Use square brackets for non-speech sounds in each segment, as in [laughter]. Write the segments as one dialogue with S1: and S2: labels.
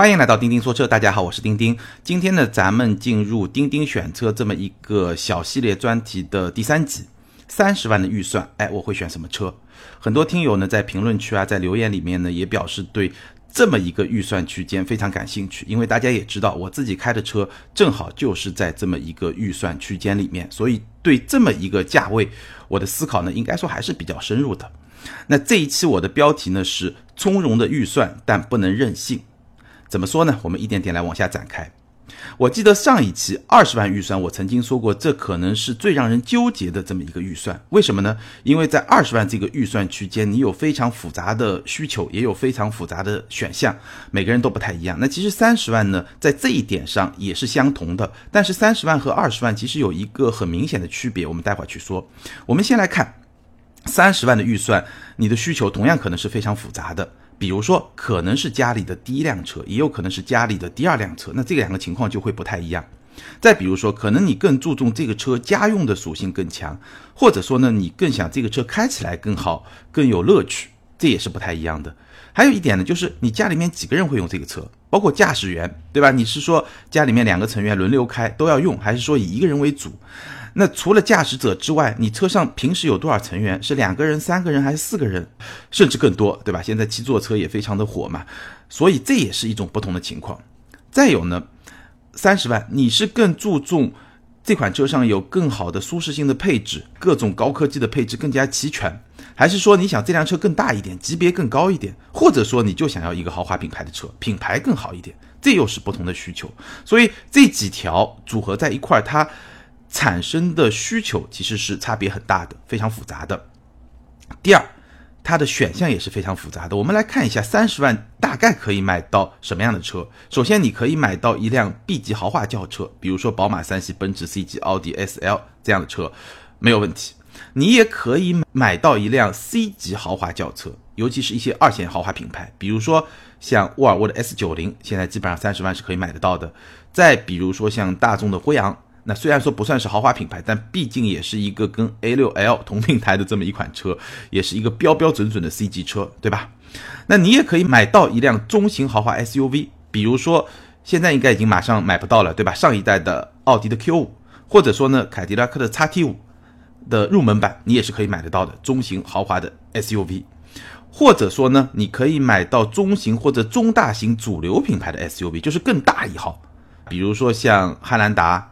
S1: 欢迎来到钉钉说车，大家好，我是钉钉。今天呢，咱们进入钉钉选车这么一个小系列专题的第三集。三十万的预算，哎，我会选什么车？很多听友呢在评论区啊，在留言里面呢也表示对这么一个预算区间非常感兴趣，因为大家也知道我自己开的车正好就是在这么一个预算区间里面，所以对这么一个价位，我的思考呢应该说还是比较深入的。那这一期我的标题呢是从容的预算，但不能任性。怎么说呢？我们一点点来往下展开。我记得上一期二十万预算，我曾经说过，这可能是最让人纠结的这么一个预算。为什么呢？因为在二十万这个预算区间，你有非常复杂的需求，也有非常复杂的选项，每个人都不太一样。那其实三十万呢，在这一点上也是相同的。但是三十万和二十万其实有一个很明显的区别，我们待会儿去说。我们先来看三十万的预算，你的需求同样可能是非常复杂的。比如说，可能是家里的第一辆车，也有可能是家里的第二辆车，那这两个情况就会不太一样。再比如说，可能你更注重这个车家用的属性更强，或者说呢，你更想这个车开起来更好、更有乐趣，这也是不太一样的。还有一点呢，就是你家里面几个人会用这个车，包括驾驶员，对吧？你是说家里面两个成员轮流开都要用，还是说以一个人为主？那除了驾驶者之外，你车上平时有多少成员？是两个人、三个人还是四个人，甚至更多，对吧？现在七座车也非常的火嘛，所以这也是一种不同的情况。再有呢，三十万，你是更注重这款车上有更好的舒适性的配置，各种高科技的配置更加齐全，还是说你想这辆车更大一点，级别更高一点，或者说你就想要一个豪华品牌的车，品牌更好一点，这又是不同的需求。所以这几条组合在一块儿，它。产生的需求其实是差别很大的，非常复杂的。第二，它的选项也是非常复杂的。我们来看一下，三十万大概可以买到什么样的车？首先，你可以买到一辆 B 级豪华轿车，比如说宝马三系、奔驰 C 级、奥迪 S L 这样的车，没有问题。你也可以买到一辆 C 级豪华轿车，尤其是一些二线豪华品牌，比如说像沃尔沃的 S 九零，现在基本上三十万是可以买得到的。再比如说像大众的辉昂。那虽然说不算是豪华品牌，但毕竟也是一个跟 A6L 同平台的这么一款车，也是一个标标准准的 C 级车，对吧？那你也可以买到一辆中型豪华 SUV，比如说现在应该已经马上买不到了，对吧？上一代的奥迪的 Q5，或者说呢凯迪拉克的 XT5 的入门版，你也是可以买得到的中型豪华的 SUV，或者说呢你可以买到中型或者中大型主流品牌的 SUV，就是更大一号，比如说像汉兰达。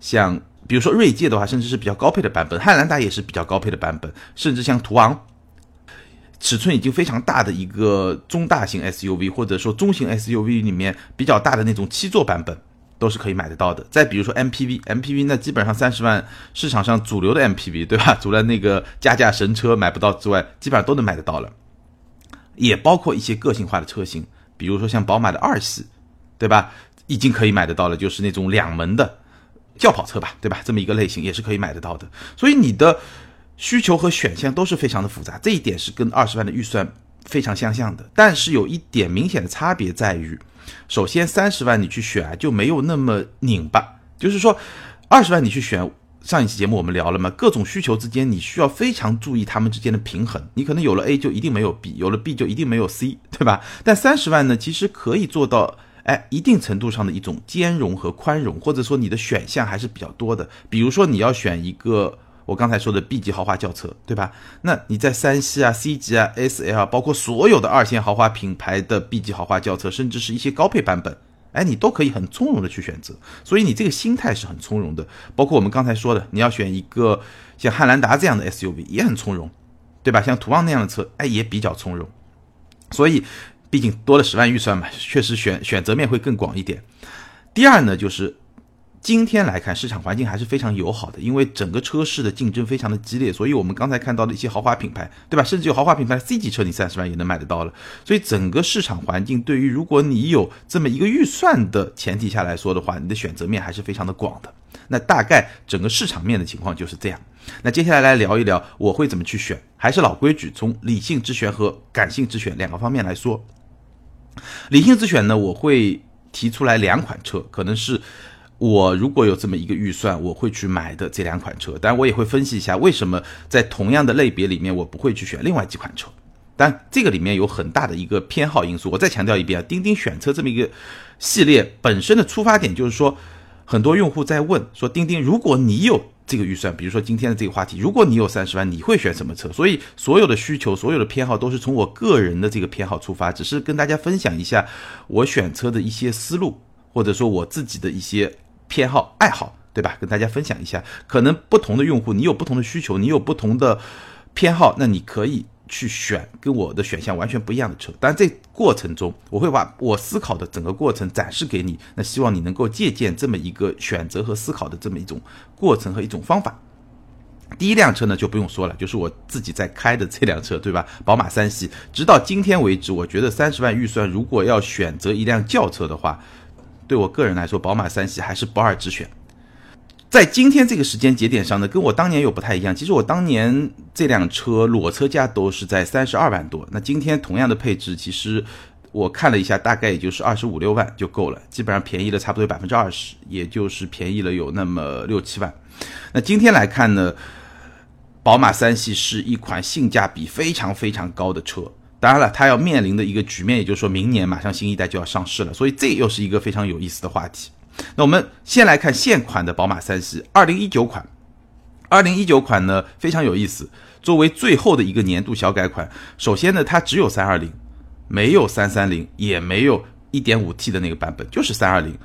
S1: 像比如说锐界的话，甚至是比较高配的版本，汉兰达也是比较高配的版本，甚至像途昂，尺寸已经非常大的一个中大型 SUV，或者说中型 SUV 里面比较大的那种七座版本，都是可以买得到的。再比如说 MPV，MPV 那基本上三十万市场上主流的 MPV，对吧？[laughs] 除了那个加价神车买不到之外，基本上都能买得到了。也包括一些个性化的车型，比如说像宝马的二系，对吧？已经可以买得到了，就是那种两门的。轿跑车吧，对吧？这么一个类型也是可以买得到的。所以你的需求和选项都是非常的复杂，这一点是跟二十万的预算非常相像的。但是有一点明显的差别在于，首先三十万你去选啊就没有那么拧巴，就是说二十万你去选，上一期节目我们聊了嘛，各种需求之间你需要非常注意它们之间的平衡。你可能有了 A 就一定没有 B，有了 B 就一定没有 C，对吧？但三十万呢，其实可以做到。哎，一定程度上的一种兼容和宽容，或者说你的选项还是比较多的。比如说你要选一个我刚才说的 B 级豪华轿车，对吧？那你在三系啊、C 级啊、S L，包括所有的二线豪华品牌的 B 级豪华轿车，甚至是一些高配版本，哎，你都可以很从容的去选择。所以你这个心态是很从容的。包括我们刚才说的，你要选一个像汉兰达这样的 S U V，也很从容，对吧？像途昂那样的车，哎，也比较从容。所以。毕竟多了十万预算嘛，确实选选择面会更广一点。第二呢，就是今天来看市场环境还是非常友好的，因为整个车市的竞争非常的激烈，所以我们刚才看到的一些豪华品牌，对吧？甚至有豪华品牌的 C 级车，你三十万也能买得到了。所以整个市场环境对于如果你有这么一个预算的前提下来说的话，你的选择面还是非常的广的。那大概整个市场面的情况就是这样。那接下来来聊一聊我会怎么去选，还是老规矩，从理性之选和感性之选两个方面来说。理性之选呢，我会提出来两款车，可能是我如果有这么一个预算，我会去买的这两款车。当然，我也会分析一下为什么在同样的类别里面，我不会去选另外几款车。但这个里面有很大的一个偏好因素。我再强调一遍啊，钉钉选车这么一个系列本身的出发点就是说，很多用户在问说，钉钉，如果你有这个预算，比如说今天的这个话题，如果你有三十万，你会选什么车？所以所有的需求、所有的偏好都是从我个人的这个偏好出发，只是跟大家分享一下我选车的一些思路，或者说我自己的一些偏好、爱好，对吧？跟大家分享一下，可能不同的用户，你有不同的需求，你有不同的偏好，那你可以。去选跟我的选项完全不一样的车，当然这过程中我会把我思考的整个过程展示给你，那希望你能够借鉴这么一个选择和思考的这么一种过程和一种方法。第一辆车呢就不用说了，就是我自己在开的这辆车，对吧？宝马三系。直到今天为止，我觉得三十万预算如果要选择一辆轿车的话，对我个人来说，宝马三系还是不二之选。在今天这个时间节点上呢，跟我当年又不太一样。其实我当年这辆车裸车价都是在三十二万多，那今天同样的配置，其实我看了一下，大概也就是二十五六万就够了，基本上便宜了差不多百分之二十，也就是便宜了有那么六七万。那今天来看呢，宝马三系是一款性价比非常非常高的车。当然了，它要面临的一个局面，也就是说明年马上新一代就要上市了，所以这又是一个非常有意思的话题。那我们先来看现款的宝马三系，二零一九款。二零一九款呢非常有意思，作为最后的一个年度小改款，首先呢它只有三二零，没有三三零，也没有一点五 T 的那个版本，就是三二零，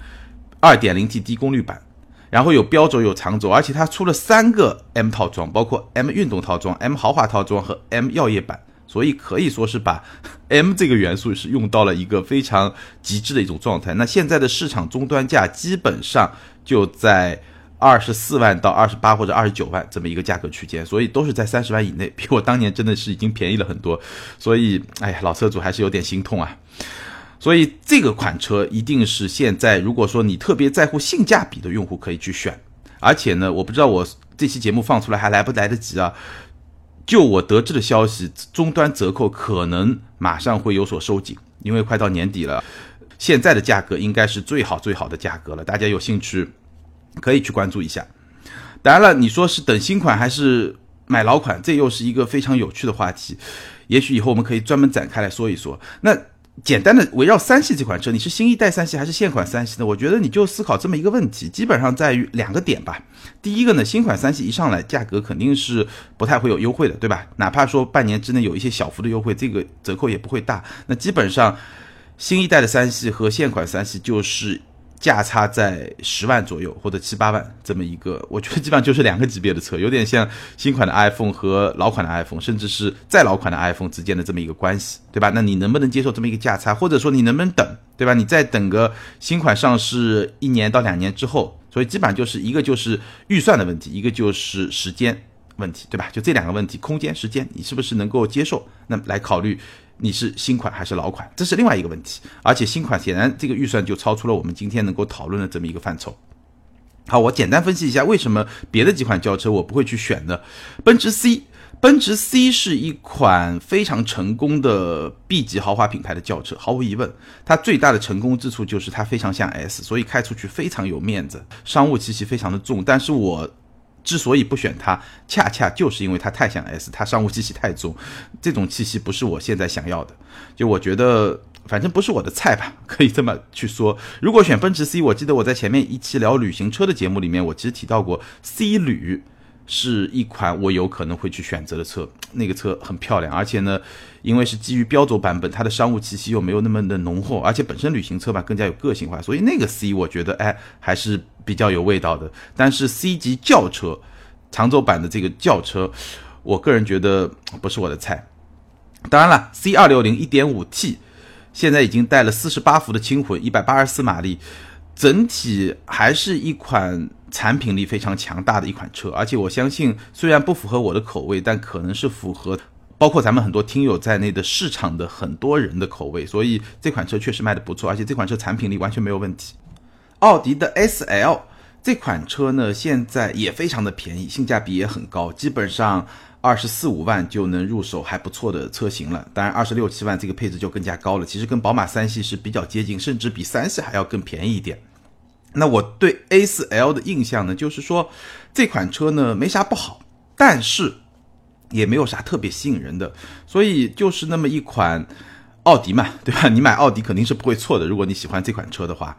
S1: 二点零 T 低功率版。然后有标轴有长轴，而且它出了三个 M 套装，包括 M 运动套装、M 豪华套装和 M 耀夜版。所以可以说是把 [laughs] M 这个元素是用到了一个非常极致的一种状态。那现在的市场终端价基本上就在二十四万到二十八或者二十九万这么一个价格区间，所以都是在三十万以内，比我当年真的是已经便宜了很多。所以，哎呀，老车主还是有点心痛啊。所以这个款车一定是现在如果说你特别在乎性价比的用户可以去选。而且呢，我不知道我这期节目放出来还来不来得及啊。就我得知的消息，终端折扣可能马上会有所收紧，因为快到年底了，现在的价格应该是最好最好的价格了。大家有兴趣可以去关注一下。当然了，你说是等新款还是买老款，这又是一个非常有趣的话题。也许以后我们可以专门展开来说一说。那。简单的围绕三系这款车，你是新一代三系还是现款三系呢？我觉得你就思考这么一个问题，基本上在于两个点吧。第一个呢，新款三系一上来价格肯定是不太会有优惠的，对吧？哪怕说半年之内有一些小幅的优惠，这个折扣也不会大。那基本上新一代的三系和现款三系就是。价差在十万左右或者七八万这么一个，[laughs] 我觉得基本上就是两个级别的车，有点像新款的 iPhone 和老款的 iPhone，甚至是再老款的 iPhone 之间的这么一个关系，对吧？那你能不能接受这么一个价差，或者说你能不能等，对吧？你再等个新款上市一年到两年之后，所以基本上就是一个就是预算的问题，一个就是时间问题，对吧？就这两个问题，空间、时间，你是不是能够接受？那来考虑。你是新款还是老款，这是另外一个问题。而且新款显然这个预算就超出了我们今天能够讨论的这么一个范畴。好，我简单分析一下为什么别的几款轿车我不会去选呢？奔驰 C，奔驰 C 是一款非常成功的 B 级豪华品牌的轿车，毫无疑问，它最大的成功之处就是它非常像 S，所以开出去非常有面子，商务气息非常的重。但是我。之所以不选它，恰恰就是因为它太像 S，它商务气息太重，这种气息不是我现在想要的。就我觉得，反正不是我的菜吧，可以这么去说。如果选奔驰 C，我记得我在前面一期聊旅行车的节目里面，我其实提到过 C 旅。是一款我有可能会去选择的车，那个车很漂亮，而且呢，因为是基于标轴版本，它的商务气息又没有那么的浓厚，而且本身旅行车吧更加有个性化，所以那个 C 我觉得哎还是比较有味道的。但是 C 级轿车，长轴版的这个轿车，我个人觉得不是我的菜。当然了，C 二六零一点五 T，现在已经带了四十八伏的轻混，一百八十四马力，整体还是一款。产品力非常强大的一款车，而且我相信，虽然不符合我的口味，但可能是符合包括咱们很多听友在内的市场的很多人的口味，所以这款车确实卖的不错，而且这款车产品力完全没有问题。奥迪的 S L 这款车呢，现在也非常的便宜，性价比也很高，基本上二十四五万就能入手还不错的车型了。当然，二十六七万这个配置就更加高了，其实跟宝马三系是比较接近，甚至比三系还要更便宜一点。那我对 A 四 L 的印象呢，就是说这款车呢没啥不好，但是也没有啥特别吸引人的，所以就是那么一款奥迪嘛，对吧？你买奥迪肯定是不会错的。如果你喜欢这款车的话，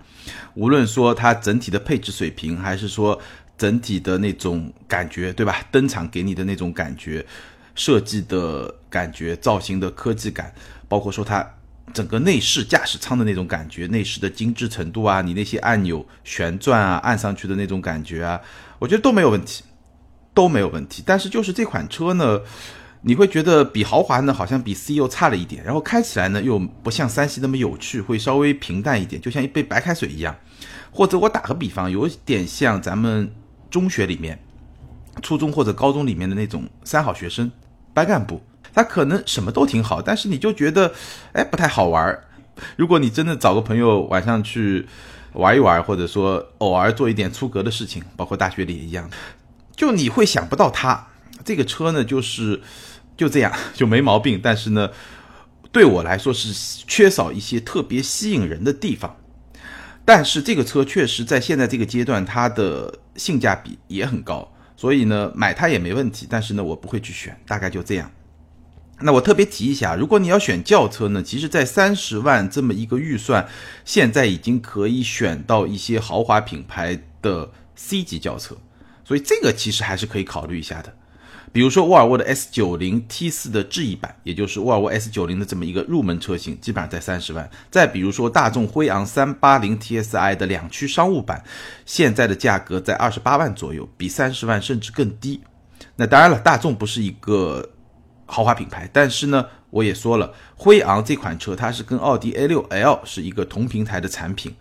S1: 无论说它整体的配置水平，还是说整体的那种感觉，对吧？登场给你的那种感觉，设计的感觉，造型的科技感，包括说它整个内饰驾驶舱的那种感觉，内饰的精致程度啊，你那些按钮旋转啊，按上去的那种感觉啊，我觉得都没有问题。都没有问题，但是就是这款车呢，你会觉得比豪华呢好像比 C 又差了一点，然后开起来呢又不像三系那么有趣，会稍微平淡一点，就像一杯白开水一样。或者我打个比方，有点像咱们中学里面、初中或者高中里面的那种三好学生、班干部，他可能什么都挺好，但是你就觉得哎不太好玩。如果你真的找个朋友晚上去玩一玩，或者说偶尔做一点出格的事情，包括大学里也一样。就你会想不到他这个车呢，就是就这样就没毛病，但是呢，对我来说是缺少一些特别吸引人的地方。但是这个车确实在现在这个阶段，它的性价比也很高，所以呢，买它也没问题。但是呢，我不会去选，大概就这样。那我特别提一下，如果你要选轿车呢，其实，在三十万这么一个预算，现在已经可以选到一些豪华品牌的 C 级轿车。所以这个其实还是可以考虑一下的，比如说沃尔沃的 S 九零 T 四的智逸版，也就是沃尔沃 S 九零的这么一个入门车型，基本上在三十万。再比如说大众辉昂三八零 TSI 的两驱商务版，现在的价格在二十八万左右，比三十万甚至更低。那当然了，大众不是一个豪华品牌，但是呢，我也说了，辉昂这款车它是跟奥迪 A 六 L 是一个同平台的产品。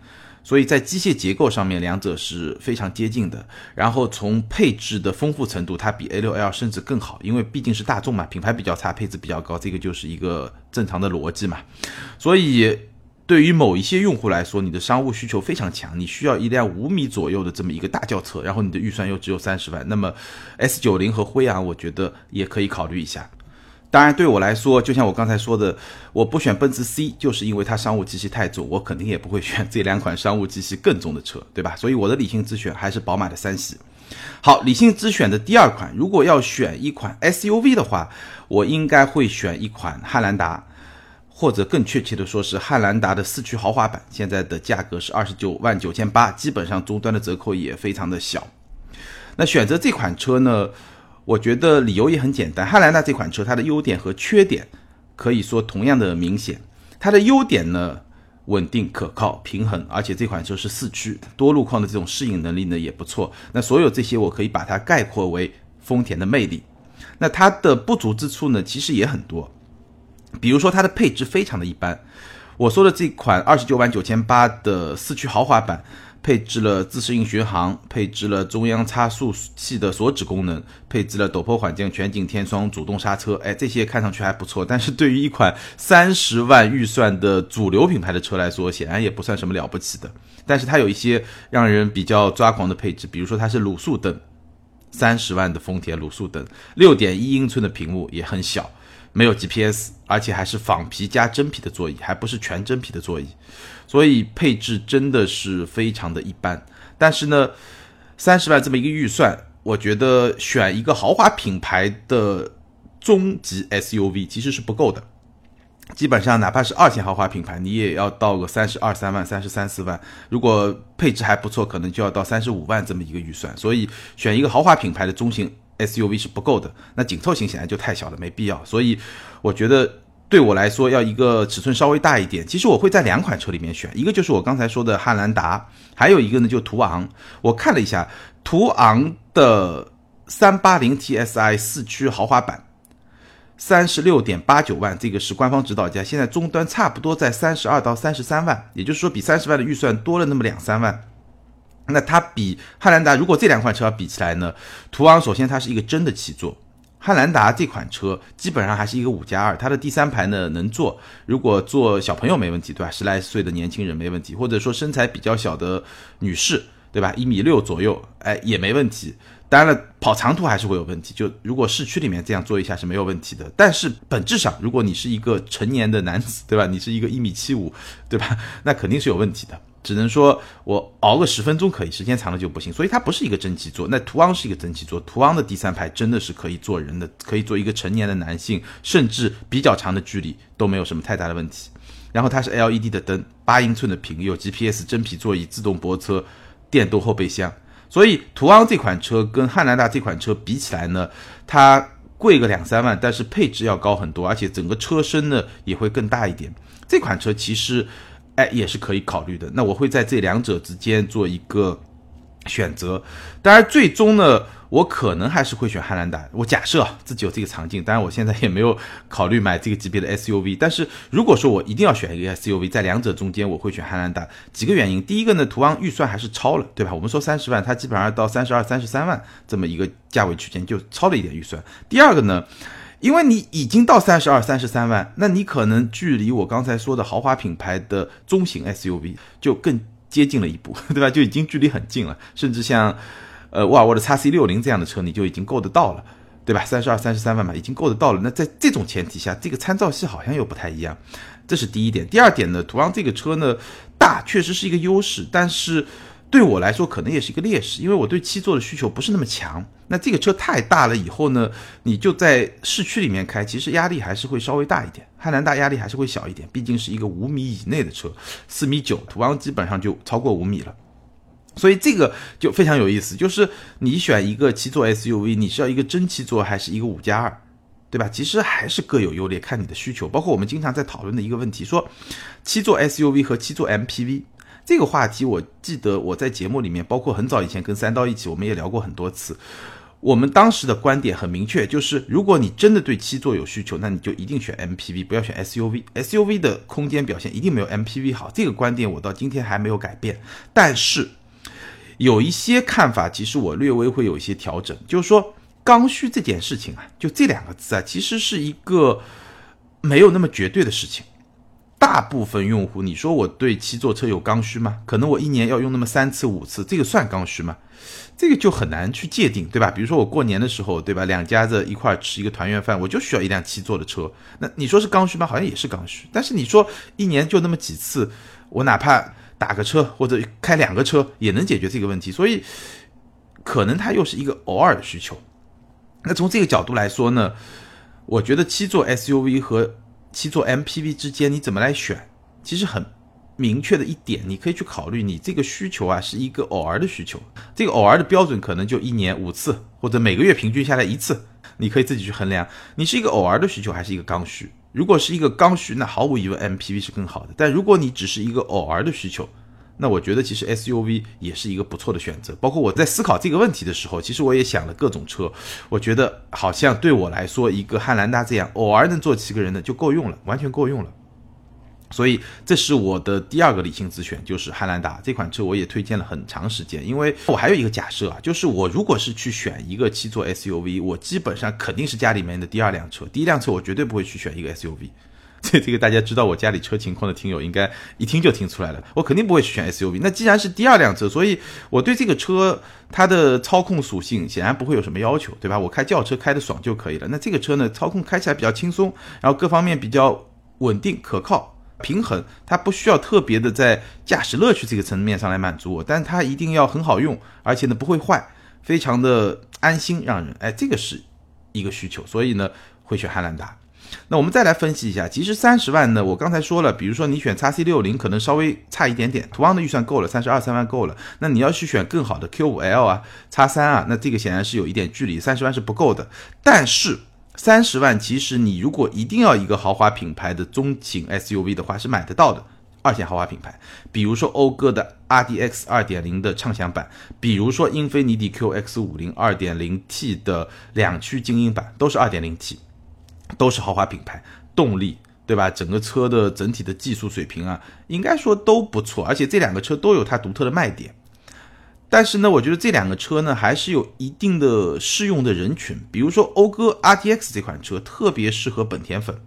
S1: 所以在机械结构上面，两者是非常接近的。然后从配置的丰富程度，它比 A6L 甚至更好，因为毕竟是大众嘛，品牌比较差，配置比较高，这个就是一个正常的逻辑嘛。所以对于某一些用户来说，你的商务需求非常强，你需要一辆五米左右的这么一个大轿车，然后你的预算又只有三十万，那么 S90 和辉昂，我觉得也可以考虑一下。当然，对我来说，就像我刚才说的，我不选奔驰 C，就是因为它商务气息太重，我肯定也不会选这两款商务气息更重的车，对吧？所以我的理性之选还是宝马的三系。好，理性之选的第二款，如果要选一款 SUV 的话，我应该会选一款汉兰达，或者更确切的说是汉兰达的四驱豪华版，现在的价格是二十九万九千八，基本上终端的折扣也非常的小。那选择这款车呢？我觉得理由也很简单，汉兰达这款车它的优点和缺点可以说同样的明显。它的优点呢，稳定、可靠、平衡，而且这款车是四驱，多路况的这种适应能力呢也不错。那所有这些我可以把它概括为丰田的魅力。那它的不足之处呢，其实也很多，比如说它的配置非常的一般。我说的这款二十九万九千八的四驱豪华版。配置了自适应巡航，配置了中央差速器的锁止功能，配置了陡坡缓降、全景天窗、主动刹车，哎，这些看上去还不错。但是对于一款三十万预算的主流品牌的车来说，显然也不算什么了不起的。但是它有一些让人比较抓狂的配置，比如说它是卤素灯，三十万的丰田卤素灯，六点一英寸的屏幕也很小。没有 GPS，而且还是仿皮加真皮的座椅，还不是全真皮的座椅，所以配置真的是非常的一般。但是呢，三十万这么一个预算，我觉得选一个豪华品牌的中级 SUV 其实是不够的。基本上哪怕是二线豪华品牌，你也要到个三十二三万、三十三四万。如果配置还不错，可能就要到三十五万这么一个预算。所以选一个豪华品牌的中型。SUV 是不够的，那紧凑型显然就太小了，没必要。所以我觉得对我来说，要一个尺寸稍微大一点。其实我会在两款车里面选，一个就是我刚才说的汉兰达，还有一个呢就途昂。我看了一下途昂的三八零 TSI 四驱豪华版，三十六点八九万，这个是官方指导价，现在终端差不多在三十二到三十三万，也就是说比三十万的预算多了那么两三万。那它比汉兰达，如果这两款车比起来呢？途昂首先它是一个真的七座，汉兰达这款车基本上还是一个五加二，它的第三排呢能坐，如果坐小朋友没问题，对吧？十来岁的年轻人没问题，或者说身材比较小的女士，对吧？一米六左右，哎也没问题。当然了，跑长途还是会有问题，就如果市区里面这样做一下是没有问题的。但是本质上，如果你是一个成年的男子，对吧？你是一个一米七五，对吧？[laughs] 那肯定是有问题的。只能说我熬个十分钟可以，时间长了就不行。所以它不是一个真气座。那途昂是一个真气座，途昂的第三排真的是可以坐人的，可以坐一个成年的男性，甚至比较长的距离都没有什么太大的问题。然后它是 LED 的灯，八英寸的屏，有 GPS 真皮座椅，自动泊车，电动后备箱。所以途昂这款车跟汉兰达这款车比起来呢，它贵个两三万，但是配置要高很多，而且整个车身呢也会更大一点。这款车其实。哎，也是可以考虑的。那我会在这两者之间做一个选择。当然，最终呢，我可能还是会选汉兰达。我假设自己有这个场景，当然我现在也没有考虑买这个级别的 SUV。但是如果说我一定要选一个 SUV，在两者中间，我会选汉兰达。几个原因，第一个呢，途昂预算还是超了，对吧？我们说三十万，它基本上到三十二、三十三万这么一个价位区间，就超了一点预算。第二个呢？因为你已经到三十二、三十三万，那你可能距离我刚才说的豪华品牌的中型 SUV 就更接近了一步，[laughs] 对吧？就已经距离很近了，甚至像，呃，沃尔沃的 x C 六零这样的车，你就已经够得到了，对吧？三十二、三十三万嘛，已经够得到了。那在这种前提下，这个参照系好像又不太一样，这是第一点。第二点呢，途昂这个车呢，大确实是一个优势，但是。对我来说，可能也是一个劣势，因为我对七座的需求不是那么强。那这个车太大了以后呢，你就在市区里面开，其实压力还是会稍微大一点。汉兰达压力还是会小一点，毕竟是一个五米以内的车，四米九，途昂基本上就超过五米了。所以这个就非常有意思，就是你选一个七座 SUV，你是要一个真七座还是一个五加二，对吧？其实还是各有优劣，看你的需求。包括我们经常在讨论的一个问题，说七座 SUV 和七座 MPV。这个话题，我记得我在节目里面，包括很早以前跟三刀一起，我们也聊过很多次。我们当时的观点很明确，就是如果你真的对七座有需求，那你就一定选 MPV，不要选 SUV。SUV 的空间表现一定没有 MPV 好，这个观点我到今天还没有改变。但是有一些看法，其实我略微会有一些调整，就是说刚需这件事情啊，就这两个字啊，其实是一个没有那么绝对的事情。大部分用户，你说我对七座车有刚需吗？可能我一年要用那么三次五次，这个算刚需吗？这个就很难去界定，对吧？比如说我过年的时候，对吧？两家子一块吃一个团圆饭，我就需要一辆七座的车。那你说是刚需吗？好像也是刚需。但是你说一年就那么几次，我哪怕打个车或者开两个车也能解决这个问题，所以可能它又是一个偶尔的需求。那从这个角度来说呢，我觉得七座 SUV 和七座 MPV 之间你怎么来选？其实很明确的一点，你可以去考虑，你这个需求啊是一个偶尔的需求，这个偶尔的标准可能就一年五次，或者每个月平均下来一次，你可以自己去衡量，你是一个偶尔的需求还是一个刚需。如果是一个刚需，那毫无疑问 MPV 是更好的。但如果你只是一个偶尔的需求，那我觉得其实 SUV 也是一个不错的选择。包括我在思考这个问题的时候，其实我也想了各种车。我觉得好像对我来说，一个汉兰达这样偶尔能坐七个人的就够用了，完全够用了。所以这是我的第二个理性自选，就是汉兰达这款车，我也推荐了很长时间。因为我还有一个假设啊，就是我如果是去选一个七座 SUV，我基本上肯定是家里面的第二辆车，第一辆车我绝对不会去选一个 SUV。[laughs] 这这个大家知道我家里车情况的听友应该一听就听出来了，我肯定不会去选 SUV。那既然是第二辆车，所以我对这个车它的操控属性显然不会有什么要求，对吧？我开轿车开的爽就可以了。那这个车呢，操控开起来比较轻松，然后各方面比较稳定可靠、平衡，它不需要特别的在驾驶乐趣这个层面上来满足我，但它一定要很好用，而且呢不会坏，非常的安心让人。哎，这个是一个需求，所以呢会选汉兰达。那我们再来分析一下，其实三十万呢，我刚才说了，比如说你选 x C 六零可能稍微差一点点，途昂的预算够了，三十二三万够了。那你要去选更好的 Q 五 L 啊、x 三啊，那这个显然是有一点距离，三十万是不够的。但是三十万其实你如果一定要一个豪华品牌的中型 SUV 的话，是买得到的二线豪华品牌，比如说讴歌的 RDX 二点零的畅享版，比如说英菲尼迪 QX 五零二点零 T 的两驱精英版，都是二点零 T。都是豪华品牌，动力对吧？整个车的整体的技术水平啊，应该说都不错，而且这两个车都有它独特的卖点。但是呢，我觉得这两个车呢，还是有一定的适用的人群，比如说讴歌 RTX 这款车特别适合本田粉，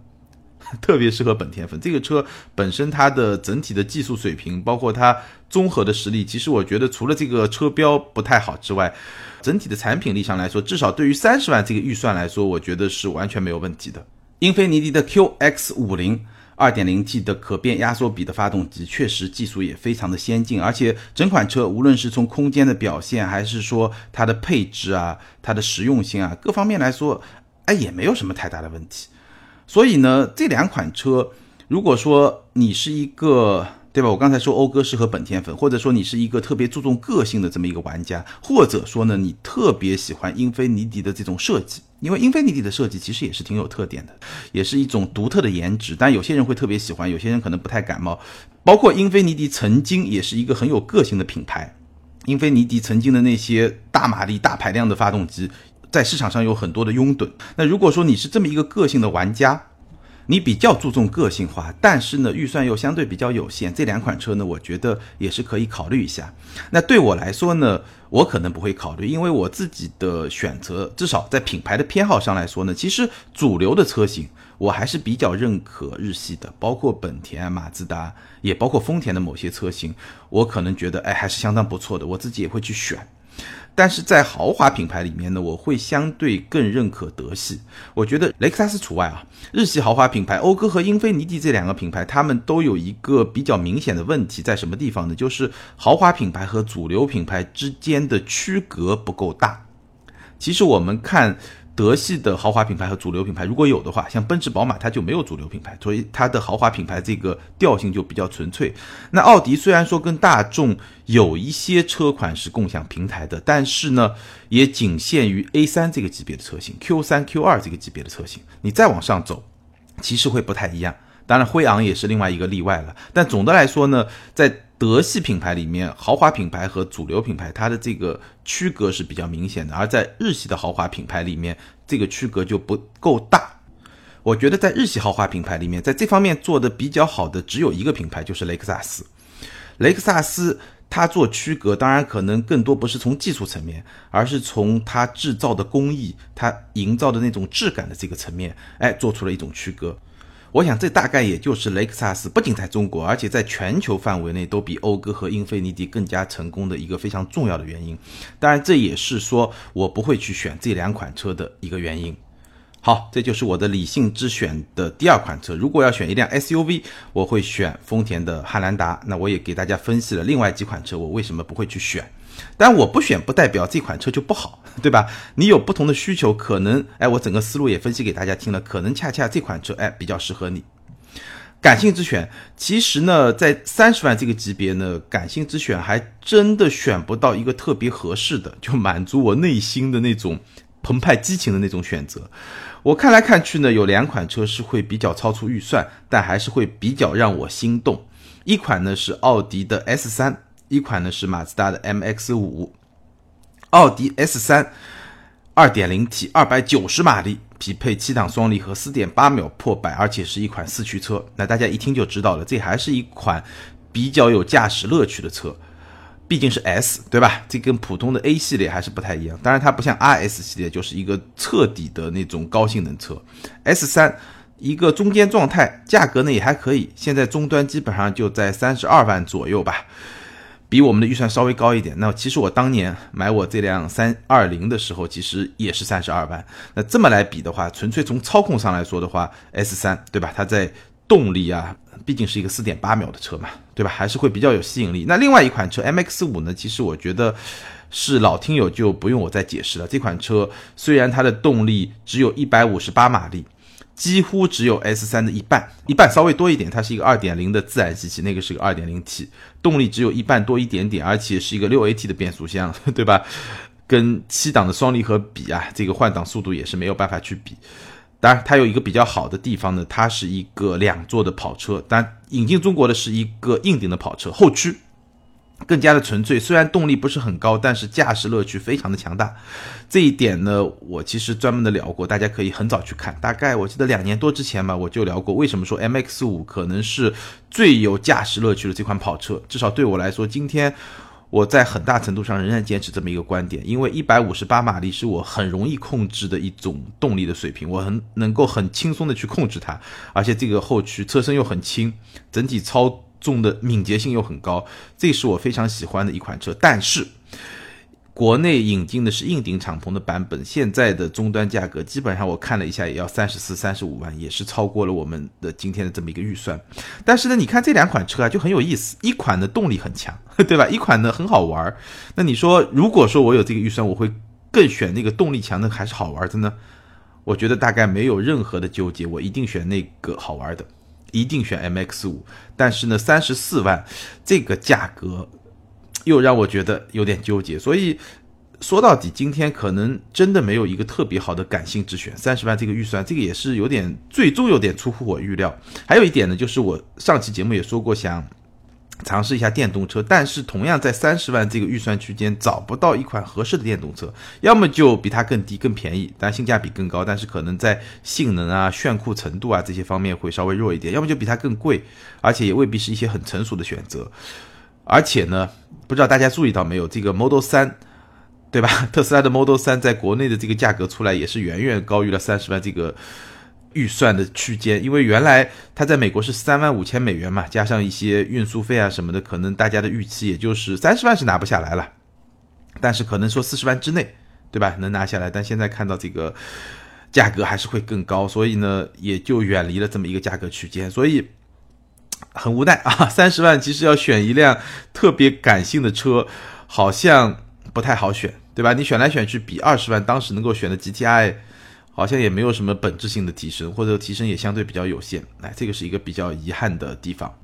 S1: 特别适合本田粉。这个车本身它的整体的技术水平，包括它综合的实力，其实我觉得除了这个车标不太好之外。整体的产品力上来说，至少对于三十万这个预算来说，我觉得是完全没有问题的。英菲尼迪的 QX 五零 2.0T 的可变压缩比的发动机，确实技术也非常的先进，而且整款车无论是从空间的表现，还是说它的配置啊、它的实用性啊各方面来说，哎也没有什么太大的问题。所以呢，这两款车，如果说你是一个。对吧？我刚才说讴歌适合本田粉，或者说你是一个特别注重个性的这么一个玩家，或者说呢，你特别喜欢英菲尼迪的这种设计，因为英菲尼迪的设计其实也是挺有特点的，也是一种独特的颜值。但有些人会特别喜欢，有些人可能不太感冒。包括英菲尼迪曾经也是一个很有个性的品牌，英菲尼迪曾经的那些大马力、大排量的发动机，在市场上有很多的拥趸。那如果说你是这么一个个性的玩家，你比较注重个性化，但是呢，预算又相对比较有限，这两款车呢，我觉得也是可以考虑一下。那对我来说呢，我可能不会考虑，因为我自己的选择，至少在品牌的偏好上来说呢，其实主流的车型我还是比较认可日系的，包括本田、马自达，也包括丰田的某些车型，我可能觉得哎还是相当不错的，我自己也会去选。但是在豪华品牌里面呢，我会相对更认可德系，我觉得雷克萨斯除外啊。日系豪华品牌讴歌和英菲尼迪这两个品牌，他们都有一个比较明显的问题，在什么地方呢？就是豪华品牌和主流品牌之间的区隔不够大。其实我们看。德系的豪华品牌和主流品牌，如果有的话，像奔驰、宝马，它就没有主流品牌，所以它的豪华品牌这个调性就比较纯粹。那奥迪虽然说跟大众有一些车款是共享平台的，但是呢，也仅限于 A3 这个级别的车型，Q3、Q2 这个级别的车型，你再往上走，其实会不太一样。当然，辉昂也是另外一个例外了。但总的来说呢，在德系品牌里面，豪华品牌和主流品牌它的这个区隔是比较明显的；而在日系的豪华品牌里面，这个区隔就不够大。我觉得在日系豪华品牌里面，在这方面做的比较好的只有一个品牌，就是雷克萨斯。雷克萨斯它做区隔，当然可能更多不是从技术层面，而是从它制造的工艺、它营造的那种质感的这个层面，哎，做出了一种区隔。我想，这大概也就是雷克萨斯不仅在中国，而且在全球范围内都比讴歌和英菲尼迪更加成功的一个非常重要的原因。当然，这也是说我不会去选这两款车的一个原因。好，这就是我的理性之选的第二款车。如果要选一辆 SUV，我会选丰田的汉兰达。那我也给大家分析了另外几款车，我为什么不会去选。但我不选不代表这款车就不好，[laughs] 对吧？你有不同的需求，可能哎，我整个思路也分析给大家听了，可能恰恰这款车哎比较适合你。感性之选，其实呢，在三十万这个级别呢，感性之选还真的选不到一个特别合适的，就满足我内心的那种澎湃激情的那种选择。我看来看去呢，有两款车是会比较超出预算，但还是会比较让我心动。一款呢是奥迪的 S 三。一款呢是马自达的 MX 五，奥迪 S 三，二点零 T，二百九十马力，匹配七档双离合，四点八秒破百，而且是一款四驱车。那大家一听就知道了，这还是一款比较有驾驶乐趣的车。毕竟是 S，对吧？这跟普通的 A 系列还是不太一样。当然，它不像 RS 系列，就是一个彻底的那种高性能车。S 三一个中间状态，价格呢也还可以，现在终端基本上就在三十二万左右吧。比我们的预算稍微高一点，那其实我当年买我这辆三二零的时候，其实也是三十二万。那这么来比的话，纯粹从操控上来说的话，S 三对吧？它在动力啊，毕竟是一个四点八秒的车嘛，对吧？还是会比较有吸引力。那另外一款车 MX 五呢？其实我觉得是老听友就不用我再解释了。这款车虽然它的动力只有一百五十八马力。几乎只有 S 三的一半，一半稍微多一点。它是一个二点零的自然吸气，那个是个二点零 T，动力只有一半多一点点，而且是一个六 AT 的变速箱，对吧？跟七档的双离合比啊，这个换挡速度也是没有办法去比。当然，它有一个比较好的地方呢，它是一个两座的跑车，但引进中国的是一个硬顶的跑车，后驱。更加的纯粹，虽然动力不是很高，但是驾驶乐趣非常的强大。这一点呢，我其实专门的聊过，大家可以很早去看。大概我记得两年多之前吧，我就聊过为什么说 MX 五可能是最有驾驶乐趣的这款跑车。至少对我来说，今天我在很大程度上仍然坚持这么一个观点，因为一百五十八马力是我很容易控制的一种动力的水平，我很能够很轻松的去控制它，而且这个后驱车身又很轻，整体操。重的敏捷性又很高，这是我非常喜欢的一款车。但是国内引进的是硬顶敞篷的版本，现在的终端价格基本上我看了一下，也要三十四、三十五万，也是超过了我们的今天的这么一个预算。但是呢，你看这两款车啊，就很有意思，一款的动力很强，[laughs] 对吧？一款呢很好玩。那你说，如果说我有这个预算，我会更选那个动力强的还是好玩的呢？我觉得大概没有任何的纠结，我一定选那个好玩的，一定选 MX 五。但是呢，三十四万这个价格。又让我觉得有点纠结，所以说到底，今天可能真的没有一个特别好的感性之选。三十万这个预算，这个也是有点最终有点出乎我预料。还有一点呢，就是我上期节目也说过，想尝试一下电动车，但是同样在三十万这个预算区间找不到一款合适的电动车，要么就比它更低更便宜，但性价比更高，但是可能在性能啊、炫酷程度啊这些方面会稍微弱一点；要么就比它更贵，而且也未必是一些很成熟的选择。而且呢，不知道大家注意到没有，这个 Model 三，对吧？[laughs] 特斯拉的 Model 三在国内的这个价格出来也是远远高于了三十万这个预算的区间，因为原来它在美国是三万五千美元嘛，加上一些运输费啊什么的，可能大家的预期也就是三十万是拿不下来了，但是可能说四十万之内，对吧？能拿下来，但现在看到这个价格还是会更高，所以呢，也就远离了这么一个价格区间，所以。很无奈啊，[laughs] 三十万其实要选一辆特别感性的车，好像不太好选，对吧？你选来选去，比二十万当时能够选的 GTI，好像也没有什么本质性的提升，或者提升也相对比较有限。哎，这个是一个比较遗憾的地方。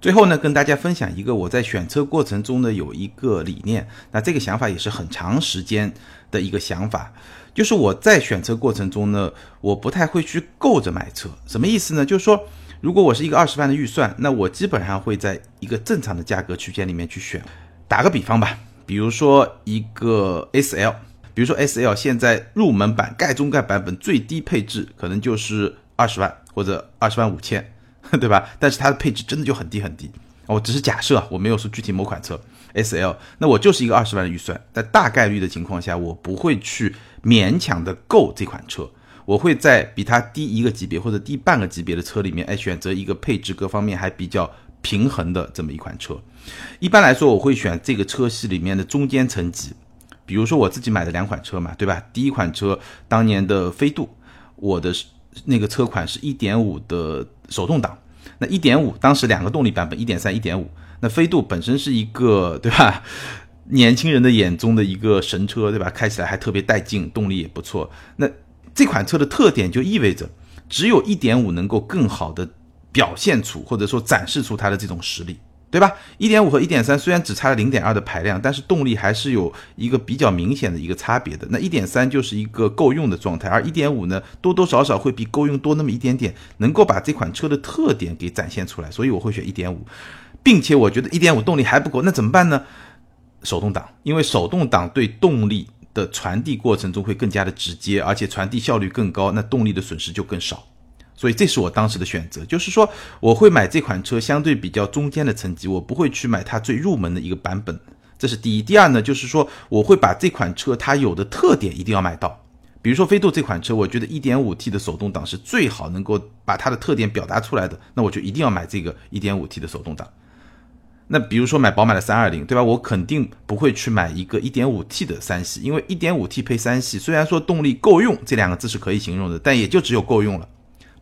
S1: 最后呢，跟大家分享一个我在选车过程中呢有一个理念，那这个想法也是很长时间的一个想法，就是我在选车过程中呢，我不太会去够着买车，什么意思呢？就是说。如果我是一个二十万的预算，那我基本上会在一个正常的价格区间里面去选。打个比方吧，比如说一个 S L，比如说 S L 现在入门版盖中盖版本最低配置可能就是二十万或者二十万五千，[laughs] 对吧？但是它的配置真的就很低很低。我只是假设，我没有说具体某款车 S L，那我就是一个二十万的预算，在大概率的情况下，我不会去勉强的购这款车。我会在比它低一个级别或者低半个级别的车里面，哎，选择一个配置各方面还比较平衡的这么一款车。一般来说，我会选这个车系里面的中间层级。比如说我自己买的两款车嘛，对吧？第一款车当年的飞度，我的那个车款是一点五的手动挡。那一点五当时两个动力版本，一点三、一点五。那飞度本身是一个，对吧？年轻人的眼中的一个神车，对吧？开起来还特别带劲，动力也不错。那这款车的特点就意味着，只有一点五能够更好的表现出或者说展示出它的这种实力，对吧？一点五和一点三虽然只差了零点二的排量，但是动力还是有一个比较明显的一个差别的。那一点三就是一个够用的状态，而一点五呢，多多少少会比够用多那么一点点，能够把这款车的特点给展现出来。所以我会选一点五，并且我觉得一点五动力还不够，那怎么办呢？手动挡，因为手动挡对动力。的传递过程中会更加的直接，而且传递效率更高，那动力的损失就更少。所以这是我当时的选择，就是说我会买这款车相对比较中间的层级，我不会去买它最入门的一个版本。这是第一。第二呢，就是说我会把这款车它有的特点一定要买到。比如说飞度这款车，我觉得 1.5T 的手动挡是最好能够把它的特点表达出来的，那我就一定要买这个 1.5T 的手动挡。那比如说买宝马的三二零，对吧？我肯定不会去买一个一点五 T 的三系，因为一点五 T 配三系，虽然说动力够用这两个字是可以形容的，但也就只有够用了，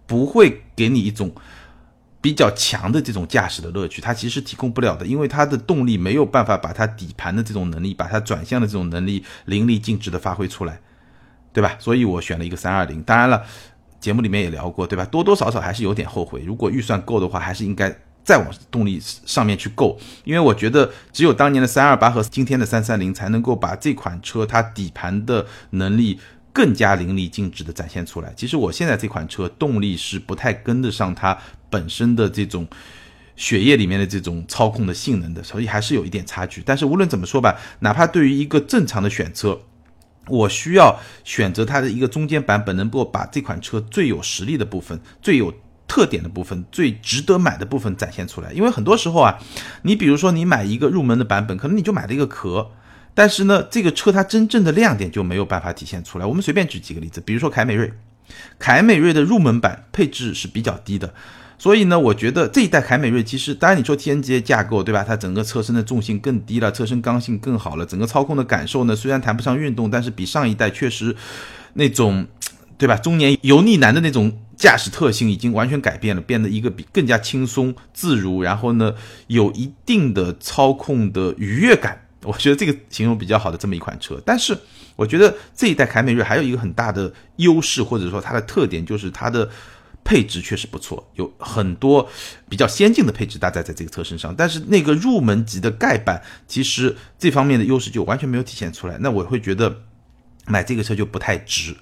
S1: 不会给你一种比较强的这种驾驶的乐趣。它其实提供不了的，因为它的动力没有办法把它底盘的这种能力，把它转向的这种能力淋漓尽致的发挥出来，对吧？所以我选了一个三二零。当然了，节目里面也聊过，对吧？多多少少还是有点后悔，如果预算够的话，还是应该。再往动力上面去够，因为我觉得只有当年的三二八和今天的三三零才能够把这款车它底盘的能力更加淋漓尽致的展现出来。其实我现在这款车动力是不太跟得上它本身的这种血液里面的这种操控的性能的，所以还是有一点差距。但是无论怎么说吧，哪怕对于一个正常的选车，我需要选择它的一个中间版本，能够把这款车最有实力的部分最有。特点的部分最值得买的部分展现出来，因为很多时候啊，你比如说你买一个入门的版本，可能你就买了一个壳，但是呢，这个车它真正的亮点就没有办法体现出来。我们随便举几个例子，比如说凯美瑞，凯美瑞的入门版配置是比较低的，所以呢，我觉得这一代凯美瑞其实，当然你说 TNGA 架构对吧？它整个车身的重心更低了，车身刚性更好了，整个操控的感受呢，虽然谈不上运动，但是比上一代确实那种对吧？中年油腻男的那种驾驶特性已经完全改变了，变得一个比更加轻松自如，然后呢，有一定的操控的愉悦感。我觉得这个形容比较好的这么一款车，但是我觉得这一代凯美瑞还有一个很大的优势，或者说它的特点就是它的。配置确实不错，有很多比较先进的配置搭载在这个车身上，但是那个入门级的盖板，其实这方面的优势就完全没有体现出来。那我会觉得买这个车就不太值。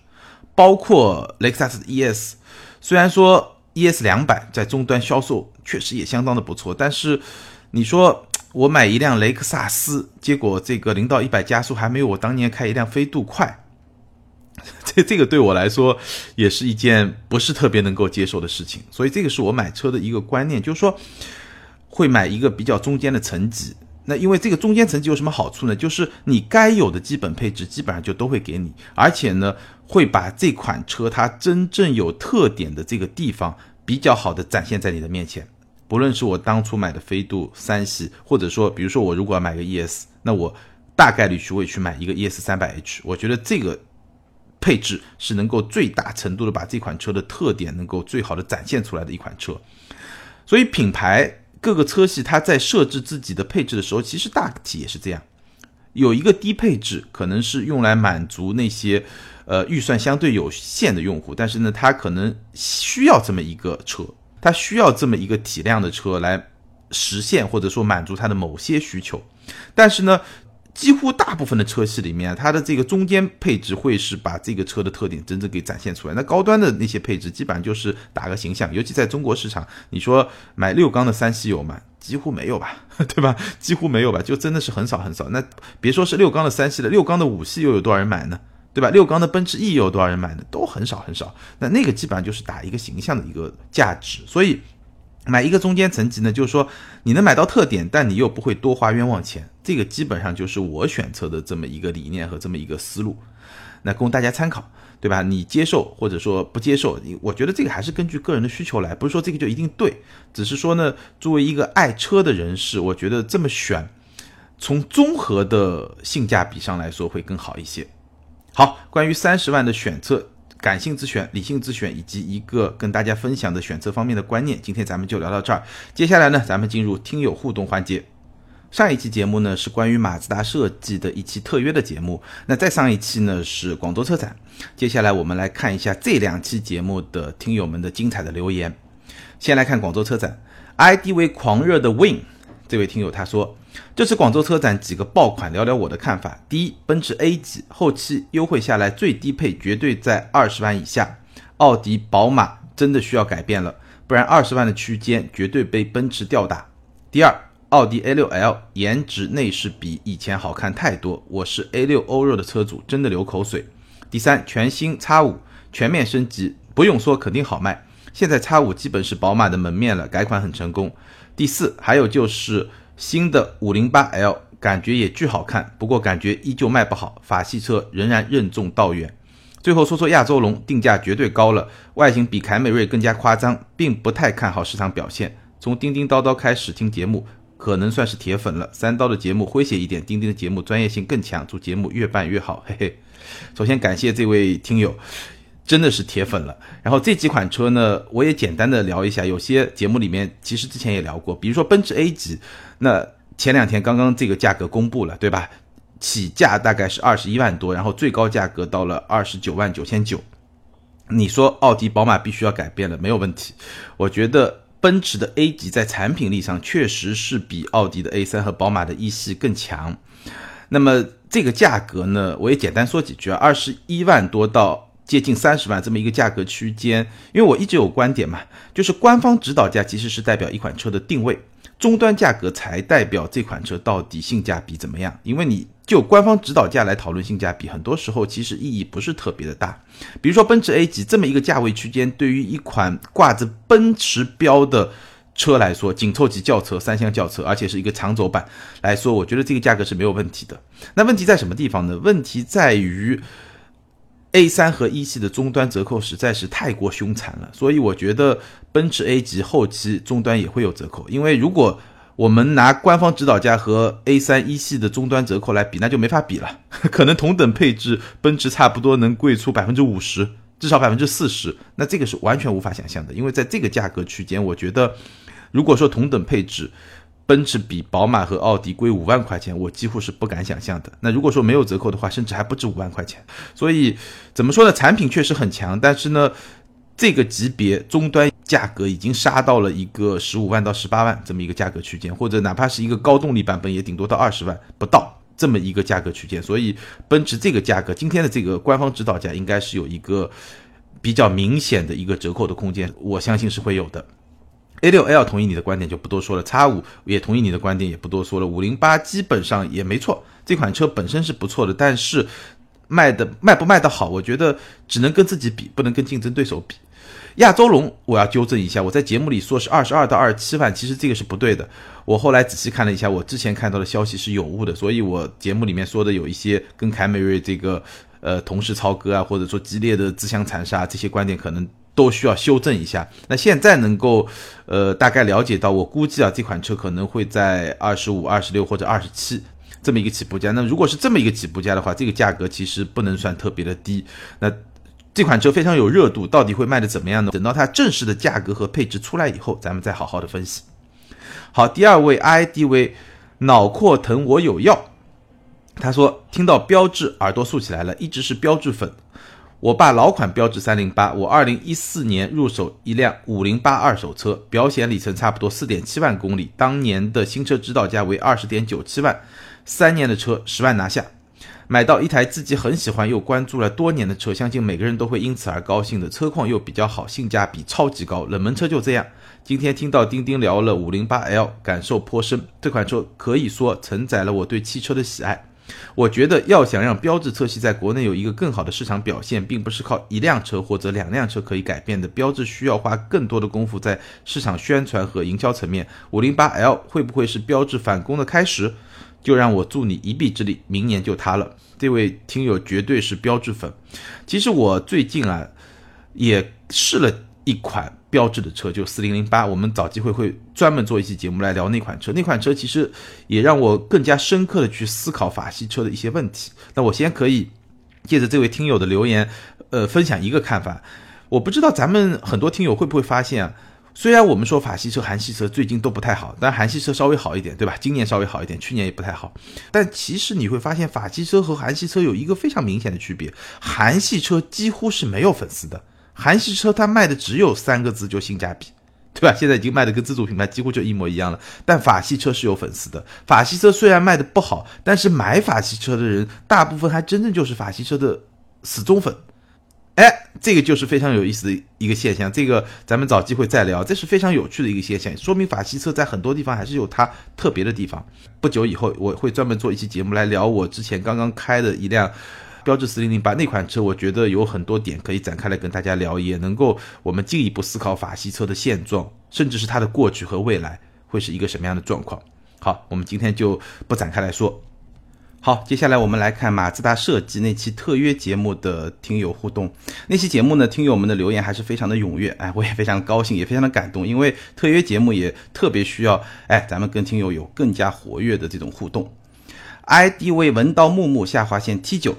S1: 包括雷克萨斯 ES，虽然说 ES 两百在终端销售确实也相当的不错，但是你说我买一辆雷克萨斯，结果这个零到一百加速还没有我当年开一辆飞度快。[laughs] 这这个对我来说也是一件不是特别能够接受的事情，所以这个是我买车的一个观念，就是说会买一个比较中间的层级。那因为这个中间层级有什么好处呢？就是你该有的基本配置基本上就都会给你，而且呢会把这款车它真正有特点的这个地方比较好的展现在你的面前。不论是我当初买的飞度三系，或者说比如说我如果要买个 ES，那我大概率去会去买一个 ES 三百 H，我觉得这个。配置是能够最大程度的把这款车的特点能够最好的展现出来的一款车，所以品牌各个车系它在设置自己的配置的时候，其实大体也是这样，有一个低配置可能是用来满足那些呃预算相对有限的用户，但是呢，他可能需要这么一个车，它需要这么一个体量的车来实现或者说满足它的某些需求，但是呢。几乎大部分的车系里面，它的这个中间配置会是把这个车的特点真正给展现出来。那高端的那些配置，基本上就是打个形象。尤其在中国市场，你说买六缸的三系有吗？几乎没有吧，[laughs] 对吧？几乎没有吧，就真的是很少很少。那别说是六缸的三系了，六缸的五系又有多少人买呢？对吧？六缸的奔驰 E 有多少人买呢？都很少很少。那那个基本上就是打一个形象的一个价值。所以。买一个中间层级呢，就是说你能买到特点，但你又不会多花冤枉钱，这个基本上就是我选车的这么一个理念和这么一个思路，那供大家参考，对吧？你接受或者说不接受，我觉得这个还是根据个人的需求来，不是说这个就一定对，只是说呢，作为一个爱车的人士，我觉得这么选，从综合的性价比上来说会更好一些。好，关于三十万的选车。感性自选、理性自选，以及一个跟大家分享的选择方面的观念，今天咱们就聊到这儿。接下来呢，咱们进入听友互动环节。上一期节目呢是关于马自达设计的一期特约的节目，那再上一期呢是广州车展。接下来我们来看一下这两期节目的听友们的精彩的留言。先来看广州车展，ID 为狂热的 Win 这位听友他说。这次广州车展几个爆款，聊聊我的看法。第一，奔驰 A 级后期优惠下来，最低配绝对在二十万以下。奥迪、宝马真的需要改变了，不然二十万的区间绝对被奔驰吊打。第二，奥迪 A6L 颜值内饰比以前好看太多，我是 A6 欧若的车主，真的流口水。第三，全新 X5 全面升级，不用说肯定好卖。现在 X5 基本是宝马的门面了，改款很成功。第四，还有就是。新的五零八 L 感觉也巨好看，不过感觉依旧卖不好，法系车仍然任重道远。最后说说亚洲龙，定价绝对高了，外形比凯美瑞更加夸张，并不太看好市场表现。从叮叮叨叨开始听节目，可能算是铁粉了。三刀的节目诙谐一点，钉钉的节目专业性更强，祝节目越办越好，嘿嘿。首先感谢这位听友。真的是铁粉了。然后这几款车呢，我也简单的聊一下。有些节目里面其实之前也聊过，比如说奔驰 A 级，那前两天刚刚这个价格公布了，对吧？起价大概是二十一万多，然后最高价格到了二十九万九千九。你说奥迪、宝马必须要改变了，没有问题。我觉得奔驰的 A 级在产品力上确实是比奥迪的 A 三和宝马的一系更强。那么这个价格呢，我也简单说几句啊，二十一万多到。接近三十万这么一个价格区间，因为我一直有观点嘛，就是官方指导价其实是代表一款车的定位，终端价格才代表这款车到底性价比怎么样。因为你就官方指导价来讨论性价比，很多时候其实意义不是特别的大。比如说奔驰 A 级这么一个价位区间，对于一款挂着奔驰标的车来说，紧凑级轿车、三厢轿车，而且是一个长轴版来说，我觉得这个价格是没有问题的。那问题在什么地方呢？问题在于。A 三和一系的终端折扣实在是太过凶残了，所以我觉得奔驰 A 级后期终端也会有折扣，因为如果我们拿官方指导价和 A 三一系的终端折扣来比，那就没法比了。[laughs] 可能同等配置，奔驰差不多能贵出百分之五十，至少百分之四十。那这个是完全无法想象的，因为在这个价格区间，我觉得如果说同等配置，奔驰比宝马和奥迪贵五万块钱，我几乎是不敢想象的。那如果说没有折扣的话，甚至还不止五万块钱。所以怎么说呢？产品确实很强，但是呢，这个级别终端。价格已经杀到了一个十五万到十八万这么一个价格区间，或者哪怕是一个高动力版本，也顶多到二十万不到这么一个价格区间。所以，奔驰这个价格，今天的这个官方指导价应该是有一个比较明显的一个折扣的空间，我相信是会有的。A 六 L 同意你的观点就不多说了，叉五也同意你的观点也不多说了，五零八基本上也没错，这款车本身是不错的，但是卖的卖不卖的好，我觉得只能跟自己比，不能跟竞争对手比。亚洲龙，我要纠正一下，我在节目里说是二十二到二十七万，其实这个是不对的。我后来仔细看了一下，我之前看到的消息是有误的，所以我节目里面说的有一些跟凯美瑞这个呃同时操戈啊，或者说激烈的自相残杀这些观点，可能都需要修正一下。那现在能够呃大概了解到，我估计啊这款车可能会在二十五、二十六或者二十七这么一个起步价。那如果是这么一个起步价的话，这个价格其实不能算特别的低。那这款车非常有热度，到底会卖的怎么样呢？等到它正式的价格和配置出来以后，咱们再好好的分析。好，第二位 ID 为脑阔疼我有药，他说听到标志耳朵竖起来了，一直是标志粉。我爸老款标致三零八，我二零一四年入手一辆五零八二手车，表显里程差不多四点七万公里，当年的新车指导价为二十点九七万，三年的车十万拿下。买到一台自己很喜欢又关注了多年的车，相信每个人都会因此而高兴的。车况又比较好，性价比超级高，冷门车就这样。今天听到钉钉聊了五零八 L，感受颇深。这款车可以说承载了我对汽车的喜爱。我觉得要想让标志车系在国内有一个更好的市场表现，并不是靠一辆车或者两辆车可以改变的。标志需要花更多的功夫在市场宣传和营销层面。五零八 L 会不会是标志反攻的开始？就让我助你一臂之力，明年就塌了。这位听友绝对是标志粉。其实我最近啊，也试了一款标志的车，就四零零八。我们找机会会专门做一期节目来聊那款车。那款车其实也让我更加深刻的去思考法系车的一些问题。那我先可以借着这位听友的留言，呃，分享一个看法。我不知道咱们很多听友会不会发现啊？虽然我们说法系车、韩系车最近都不太好，但韩系车稍微好一点，对吧？今年稍微好一点，去年也不太好。但其实你会发现，法系车和韩系车有一个非常明显的区别：韩系车几乎是没有粉丝的，韩系车它卖的只有三个字，就性价比，[laughs] 对吧？现在已经卖的跟自主品牌几乎就一模一样了。但法系车是有粉丝的，法系车虽然卖的不好，但是买法系车的人大部分还真正就是法系车的死忠粉。哎，这个就是非常有意思的一个现象，这个咱们找机会再聊。这是非常有趣的一个现象，说明法系车在很多地方还是有它特别的地方。不久以后，我会专门做一期节目来聊我之前刚刚开的一辆标致四零零八那款车，我觉得有很多点可以展开来跟大家聊，也能够我们进一步思考法系车的现状，甚至是它的过去和未来会是一个什么样的状况。好，我们今天就不展开来说。好，接下来我们来看马自达设计那期特约节目的听友互动。那期节目呢，听友们的留言还是非常的踊跃，哎，[laughs] 我也非常高兴，也非常的感动，因为特约节目也特别需要，哎，咱们跟听友有更加活跃的这种互动。ID 为文刀木木下划线 T 九，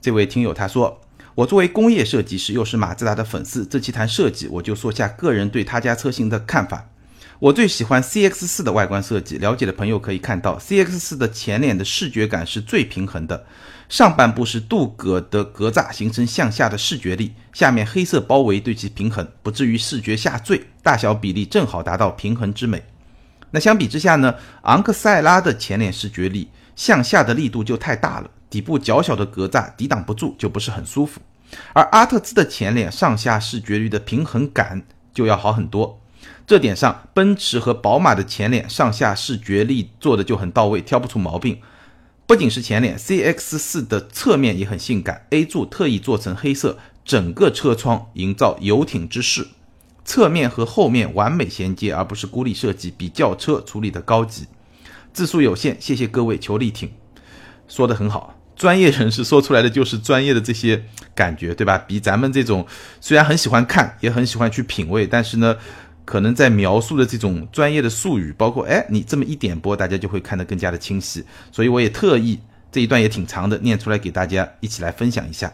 S1: 这位听友他说，我作为工业设计师，又是马自达的粉丝，这期谈设计，我就说下个人对他家车型的看法。我最喜欢 CX 四的外观设计，了解的朋友可以看到，CX 四的前脸的视觉感是最平衡的，上半部是镀铬的格栅，形成向下的视觉力，下面黑色包围对其平衡，不至于视觉下坠，大小比例正好达到平衡之美。那相比之下呢，昂克赛拉的前脸视觉力向下的力度就太大了，底部较小的格栅抵挡不住，就不是很舒服。而阿特兹的前脸上下视觉率的平衡感就要好很多。这点上，奔驰和宝马的前脸上下视觉力做的就很到位，挑不出毛病。不仅是前脸，CX4 的侧面也很性感，A 柱特意做成黑色，整个车窗营造游艇之势，侧面和后面完美衔接，而不是孤立设计，比轿车处理的高级。字数有限，谢谢各位求力挺，说的很好。专业人士说出来的就是专业的这些感觉，对吧？比咱们这种虽然很喜欢看，也很喜欢去品味，但是呢，可能在描述的这种专业的术语，包括哎，你这么一点播，大家就会看得更加的清晰。所以我也特意这一段也挺长的，念出来给大家一起来分享一下。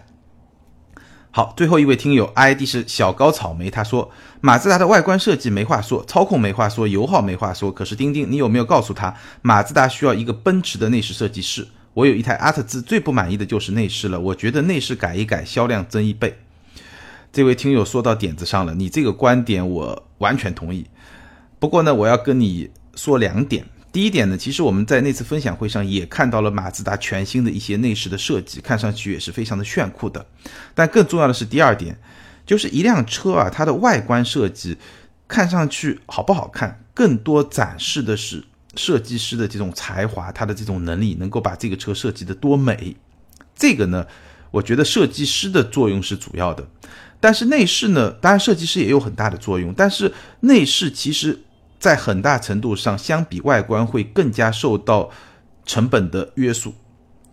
S1: 好，最后一位听友 ID 是小高草莓，他说马自达的外观设计没话说，操控没话说，油耗没话说。可是钉钉，你有没有告诉他，马自达需要一个奔驰的内饰设计师？我有一台阿特兹，最不满意的就是内饰了。我觉得内饰改一改，销量增一倍。这位听友说到点子上了，你这个观点我完全同意。不过呢，我要跟你说两点。第一点呢，其实我们在那次分享会上也看到了马自达全新的一些内饰的设计，看上去也是非常的炫酷的。但更重要的是第二点，就是一辆车啊，它的外观设计看上去好不好看，更多展示的是设计师的这种才华，他的这种能力，能够把这个车设计的多美。这个呢，我觉得设计师的作用是主要的，但是内饰呢，当然设计师也有很大的作用，但是内饰其实。在很大程度上，相比外观会更加受到成本的约束。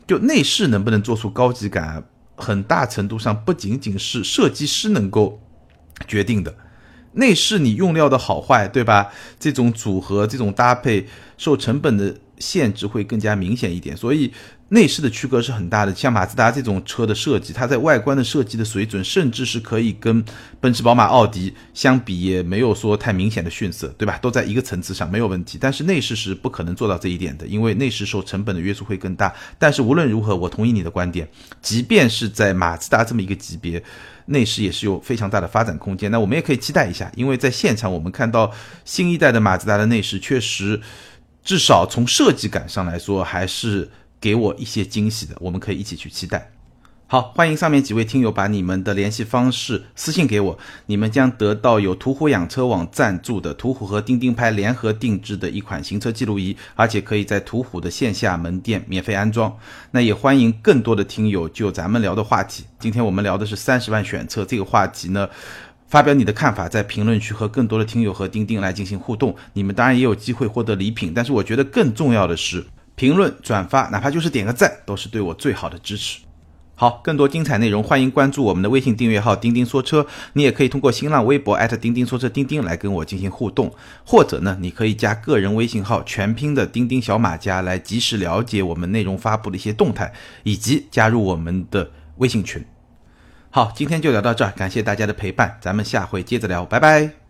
S1: 就内饰能不能做出高级感，很大程度上不仅仅是设计师能够决定的。内饰你用料的好坏，对吧？这种组合、这种搭配，受成本的限制会更加明显一点。所以。内饰的区隔是很大的，像马自达这种车的设计，它在外观的设计的水准，甚至是可以跟奔驰、宝马、奥迪相比，也没有说太明显的逊色，对吧？都在一个层次上，没有问题。但是内饰是不可能做到这一点的，因为内饰受成本的约束会更大。但是无论如何，我同意你的观点，即便是在马自达这么一个级别，内饰也是有非常大的发展空间。那我们也可以期待一下，因为在现场我们看到新一代的马自达的内饰，确实至少从设计感上来说，还是。给我一些惊喜的，我们可以一起去期待。好，欢迎上面几位听友把你们的联系方式私信给我，你们将得到有途虎养车网赞助的途虎和钉钉拍联合定制的一款行车记录仪，而且可以在途虎的线下门店免费安装。那也欢迎更多的听友就咱们聊的话题，今天我们聊的是三十万选车这个话题呢，发表你的看法，在评论区和更多的听友和钉钉来进行互动。你们当然也有机会获得礼品，但是我觉得更重要的是。评论、转发，哪怕就是点个赞，都是对我最好的支持。好，更多精彩内容，欢迎关注我们的微信订阅号“钉钉说车”。你也可以通过新浪微博钉钉说车钉钉来跟我进行互动，或者呢，你可以加个人微信号全拼的钉钉小马甲来及时了解我们内容发布的一些动态，以及加入我们的微信群。好，今天就聊到这儿，感谢大家的陪伴，咱们下回接着聊，拜拜。